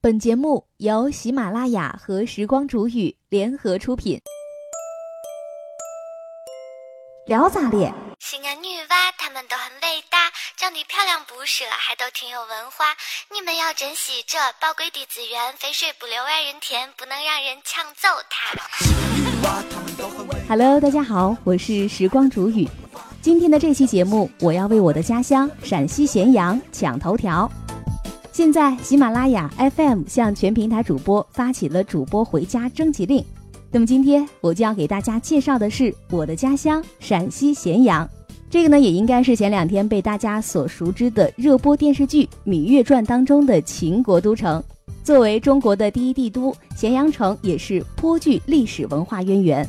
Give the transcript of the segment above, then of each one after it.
本节目由喜马拉雅和时光煮雨联合出品。聊咋咧？西安女娃她们都很伟大，长得漂亮不说，还都挺有文化。你们要珍惜这宝贵的资源，肥水不流外人田，不能让人抢走它。Hello，大家好，我是时光煮雨。今天的这期节目，我要为我的家乡陕西咸阳抢头条。现在，喜马拉雅 FM 向全平台主播发起了主播回家征集令。那么今天我就要给大家介绍的是我的家乡陕西咸阳。这个呢，也应该是前两天被大家所熟知的热播电视剧《芈月传》当中的秦国都城。作为中国的第一帝都，咸阳城也是颇具历史文化渊源。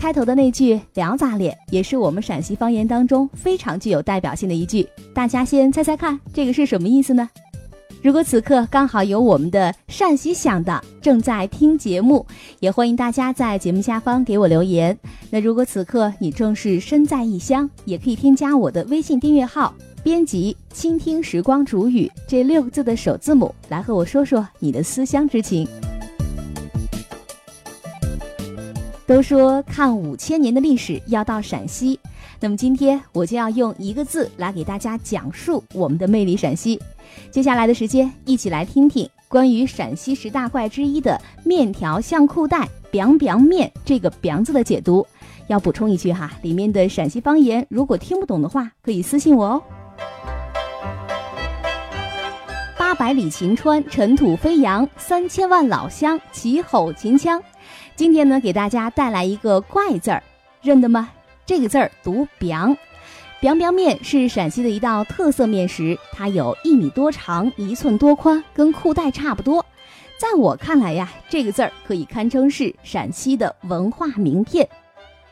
开头的那句“聊咋咧”也是我们陕西方言当中非常具有代表性的一句。大家先猜猜看，这个是什么意思呢？如果此刻刚好有我们的陕西乡的正在听节目，也欢迎大家在节目下方给我留言。那如果此刻你正是身在异乡，也可以添加我的微信订阅号，编辑“倾听时光煮雨”这六个字的首字母，来和我说说你的思乡之情。都说看五千年的历史要到陕西，那么今天我就要用一个字来给大家讲述我们的魅力陕西。接下来的时间，一起来听听关于陕西十大怪之一的面条像裤带扁扁面”这个扁字的解读。要补充一句哈，里面的陕西方言如果听不懂的话，可以私信我哦。八百里秦川，尘土飞扬；三千万老乡，齐吼秦腔。今天呢，给大家带来一个怪字儿，认得吗？这个字儿读 “biang”。biang biang 面是陕西的一道特色面食，它有一米多长，一寸多宽，跟裤带差不多。在我看来呀，这个字儿可以堪称是陕西的文化名片。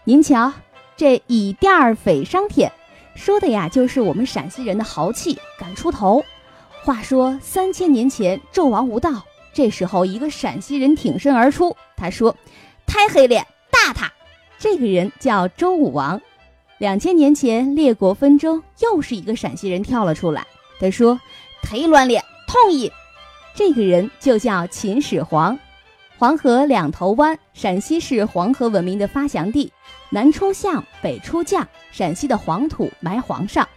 您瞧，这以店儿匪商田，说的呀就是我们陕西人的豪气，敢出头。话说三千年前，纣王无道，这时候一个陕西人挺身而出，他说：“太黑脸，打他！”这个人叫周武王。两千年前，列国纷争，又是一个陕西人跳了出来，他说：“忒乱脸，痛意。”这个人就叫秦始皇。黄河两头弯，陕西是黄河文明的发祥地，南出象，北出将，陕西的黄土埋皇上。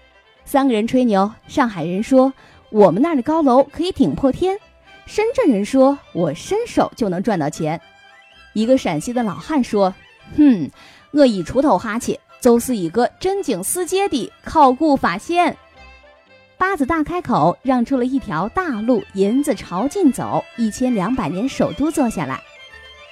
三个人吹牛，上海人说我们那儿的高楼可以顶破天，深圳人说我伸手就能赚到钱。一个陕西的老汉说：“哼，我一锄头哈气。”就是一个真经世界的考古发现。八子大开口，让出了一条大路，银子朝进走，一千两百年首都坐下来。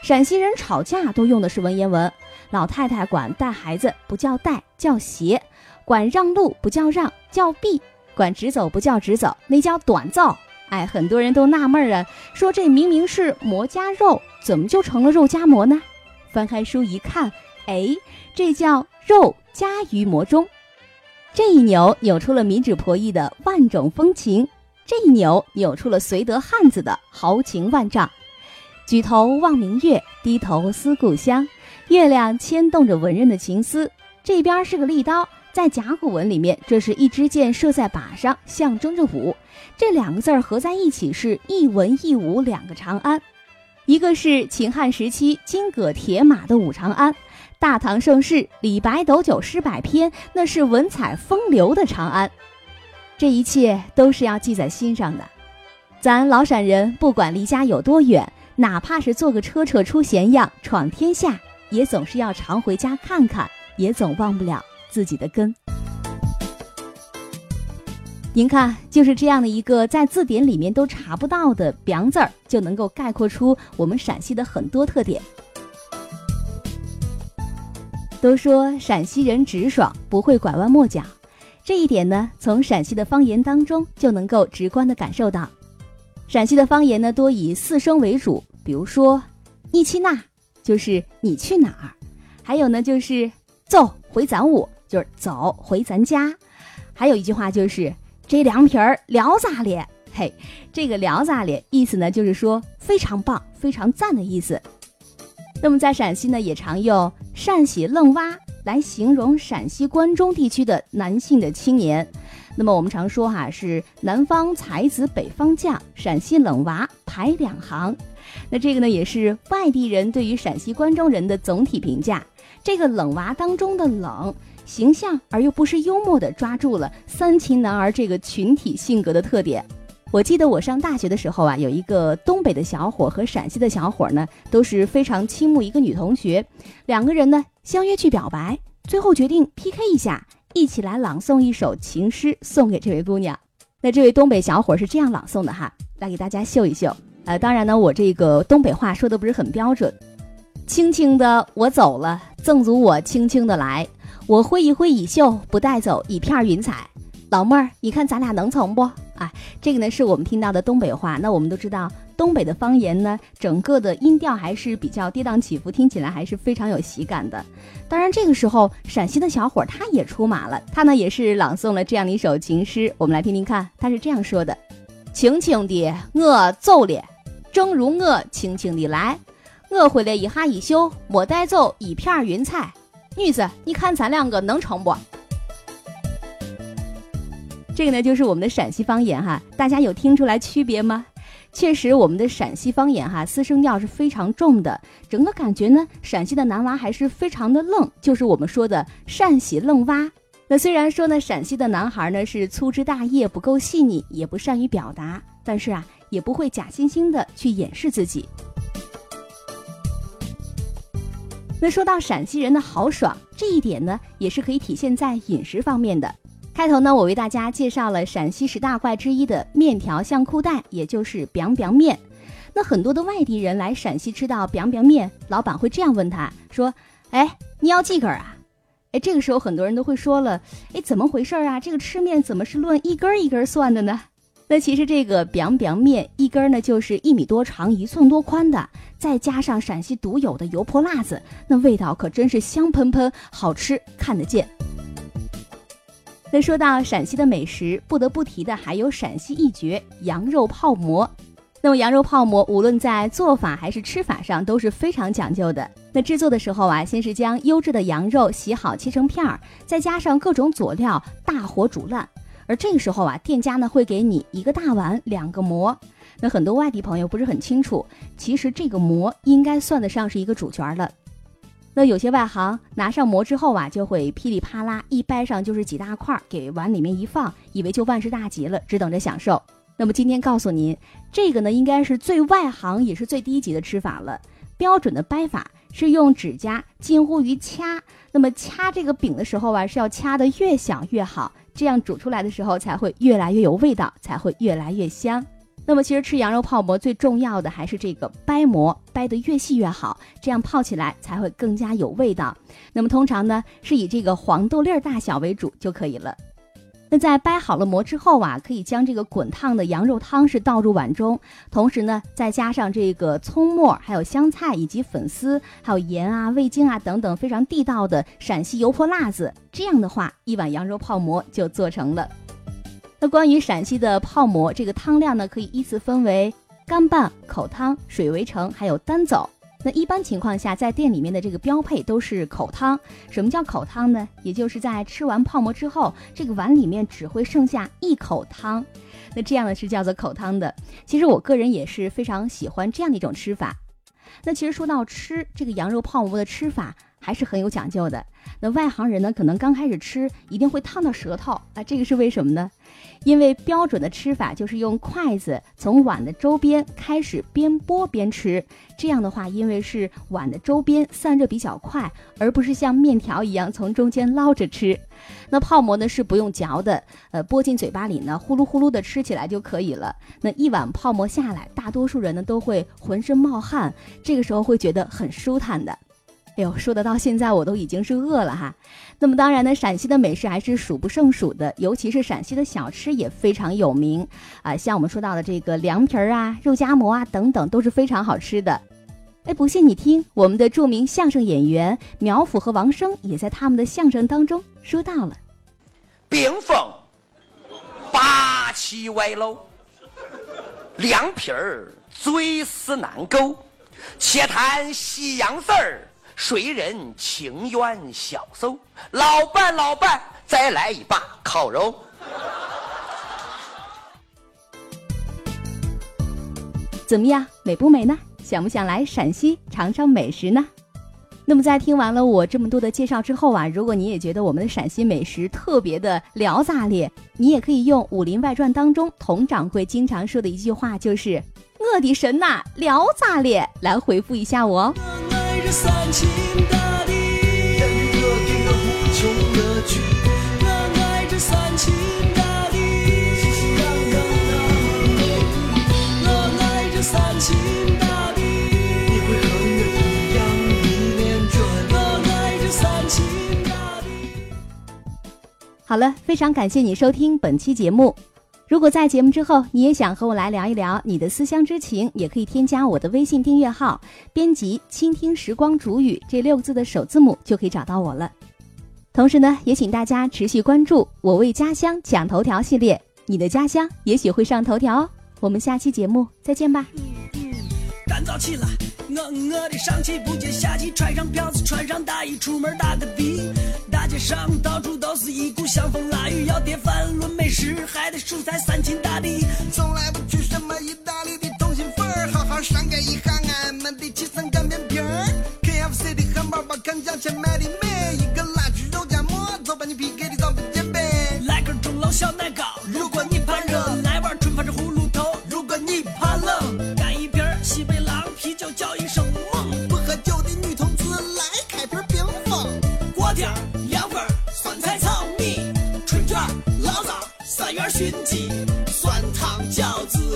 陕西人吵架都用的是文言文，老太太管带孩子不叫带，叫携；管让路不叫让，叫避；管直走不叫直走，那叫短造。哎，很多人都纳闷啊，说这明明是馍夹肉，怎么就成了肉夹馍呢？翻开书一看，哎，这叫肉夹于馍中。这一扭扭出了民脂婆姨的万种风情，这一扭扭出了绥德汉子的豪情万丈。举头望明月，低头思故乡。月亮牵动着文人的情思。这边是个利刀，在甲骨文里面，这是一支箭射在靶上，象征着武。这两个字儿合在一起是一文一武两个长安，一个是秦汉时期金戈铁马的武长安。大唐盛世，李白斗酒诗百篇，那是文采风流的长安。这一切都是要记在心上的。咱老陕人不管离家有多远，哪怕是坐个车车出咸阳闯天下，也总是要常回家看看，也总忘不了自己的根。您看，就是这样的一个在字典里面都查不到的梁字儿，就能够概括出我们陕西的很多特点。都说陕西人直爽，不会拐弯抹角，这一点呢，从陕西的方言当中就能够直观的感受到。陕西的方言呢，多以四声为主，比如说“你去哪”，就是你去哪儿；还有呢，就是“走回咱屋”，就是走回咱家；还有一句话就是“这凉皮儿聊咋咧”，嘿，这个“聊咋咧”意思呢，就是说非常棒、非常赞的意思。那么在陕西呢，也常用“善喜愣娃”来形容陕西关中地区的男性的青年。那么我们常说哈是南方才子北方将，陕西冷娃排两行。那这个呢也是外地人对于陕西关中人的总体评价。这个冷娃当中的冷，形象而又不失幽默的抓住了三秦男儿这个群体性格的特点。我记得我上大学的时候啊，有一个东北的小伙和陕西的小伙呢，都是非常倾慕一个女同学，两个人呢相约去表白，最后决定 PK 一下，一起来朗诵一首情诗送给这位姑娘。那这位东北小伙是这样朗诵的哈，来给大家秀一秀。呃，当然呢，我这个东北话说的不是很标准。轻轻的我走了，赠足我轻轻的来，我挥一挥衣袖，不带走一片云彩。老妹儿，你看咱俩能成不？啊，这个呢是我们听到的东北话。那我们都知道，东北的方言呢，整个的音调还是比较跌宕起伏，听起来还是非常有喜感的。当然，这个时候陕西的小伙他也出马了，他呢也是朗诵了这样的一首情诗。我们来听听看，他是这样说的：“轻轻的我走了，正如我轻轻的来，我挥了一下衣袖，没带走一片云彩。女子，你看咱两个能成不？”这个呢，就是我们的陕西方言哈，大家有听出来区别吗？确实，我们的陕西方言哈，四声调是非常重的，整个感觉呢，陕西的男娃还是非常的愣，就是我们说的陕西愣娃。那虽然说呢，陕西的男孩呢是粗枝大叶，不够细腻，也不善于表达，但是啊，也不会假惺惺的去掩饰自己。那说到陕西人的豪爽，这一点呢，也是可以体现在饮食方面的。开头呢，我为大家介绍了陕西十大怪之一的面条像裤带，也就是 biang biang 面。那很多的外地人来陕西吃到 biang biang 面，老板会这样问他说：“哎，你要几根啊？”哎，这个时候很多人都会说了：“哎，怎么回事啊？这个吃面怎么是论一根一根算的呢？”那其实这个 biang biang 面一根呢就是一米多长、一寸多宽的，再加上陕西独有的油泼辣子，那味道可真是香喷喷，好吃看得见。那说到陕西的美食，不得不提的还有陕西一绝羊肉泡馍。那么羊肉泡馍无论在做法还是吃法上都是非常讲究的。那制作的时候啊，先是将优质的羊肉洗好切成片儿，再加上各种佐料，大火煮烂。而这个时候啊，店家呢会给你一个大碗两个馍。那很多外地朋友不是很清楚，其实这个馍应该算得上是一个主角了。那有些外行拿上馍之后啊，就会噼里啪啦一掰上就是几大块，给碗里面一放，以为就万事大吉了，只等着享受。那么今天告诉您，这个呢应该是最外行也是最低级的吃法了。标准的掰法是用指甲近乎于掐，那么掐这个饼的时候啊，是要掐得越小越好，这样煮出来的时候才会越来越有味道，才会越来越香。那么其实吃羊肉泡馍最重要的还是这个掰馍，掰得越细越好，这样泡起来才会更加有味道。那么通常呢是以这个黄豆粒儿大小为主就可以了。那在掰好了馍之后啊，可以将这个滚烫的羊肉汤是倒入碗中，同时呢再加上这个葱末、还有香菜以及粉丝，还有盐啊、味精啊等等非常地道的陕西油泼辣子。这样的话，一碗羊肉泡馍就做成了。那关于陕西的泡馍，这个汤料呢，可以依次分为干拌、口汤、水围城，还有单走。那一般情况下，在店里面的这个标配都是口汤。什么叫口汤呢？也就是在吃完泡馍之后，这个碗里面只会剩下一口汤。那这样呢是叫做口汤的。其实我个人也是非常喜欢这样的一种吃法。那其实说到吃这个羊肉泡馍的吃法，还是很有讲究的。那外行人呢，可能刚开始吃一定会烫到舌头啊，这个是为什么呢？因为标准的吃法就是用筷子从碗的周边开始边拨边吃，这样的话，因为是碗的周边散热比较快，而不是像面条一样从中间捞着吃。那泡馍呢是不用嚼的，呃，拨进嘴巴里呢，呼噜呼噜的吃起来就可以了。那一碗泡馍下来，大多数人呢都会浑身冒汗，这个时候会觉得很舒坦的。哎呦，说的到现在我都已经是饿了哈。那么当然呢，陕西的美食还是数不胜数的，尤其是陕西的小吃也非常有名啊。像我们说到的这个凉皮儿啊、肉夹馍啊等等，都是非常好吃的。哎，不信你听，我们的著名相声演员苗阜和王声也在他们的相声当中说到了：冰封八旗歪楼，凉皮儿最是难勾，且谈西洋事儿。谁人情愿消受？老伴，老伴，再来一把烤肉怎么样，美不美呢？想不想来陕西尝尝美食呢？那么在听完了我这么多的介绍之后啊，如果你也觉得我们的陕西美食特别的聊炸裂，你也可以用《武林外传》当中佟掌柜经常说的一句话，就是“我的神呐，聊炸裂”来回复一下我哦。好了，非常感谢你收听本期节目。如果在节目之后你也想和我来聊一聊你的思乡之情，也可以添加我的微信订阅号，编辑“倾听时光煮雨”这六个字的首字母就可以找到我了。同时呢，也请大家持续关注“我为家乡讲头条”系列，你的家乡也许会上头条哦。我们下期节目再见吧。干燥起来，我我的上气不接下气，穿上票子，穿上大衣，出门打个的。街上到处都是一股香风腊雨，要点饭论美食，还得蔬菜三秦大地。从来不去什么意大利的通心粉，好好上盖一下俺们的七层擀面皮儿。KFC 的汉堡包，看价钱卖的美，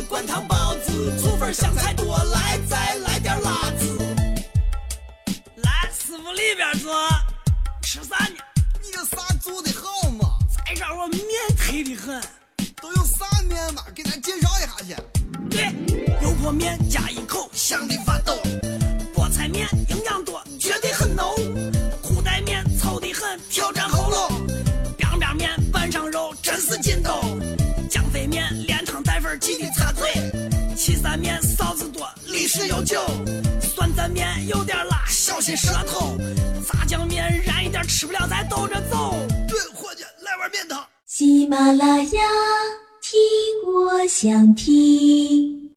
灌汤包子、醋粉香菜多，来再来点辣子。来，师傅里边坐，吃啥呢？你这啥做的好嘛？再让我面忒的很。都有啥面嘛？给咱介绍一下去。对，油泼面加一口，香的发抖。菠菜面营养多，绝对很浓。裤带面糙的很，挑战面臊子多，历史悠久。酸蘸面有点辣，小心舌头。炸酱面燃一点，吃不了再兜着走。对，伙计，来碗面汤。喜马拉雅，听我想听。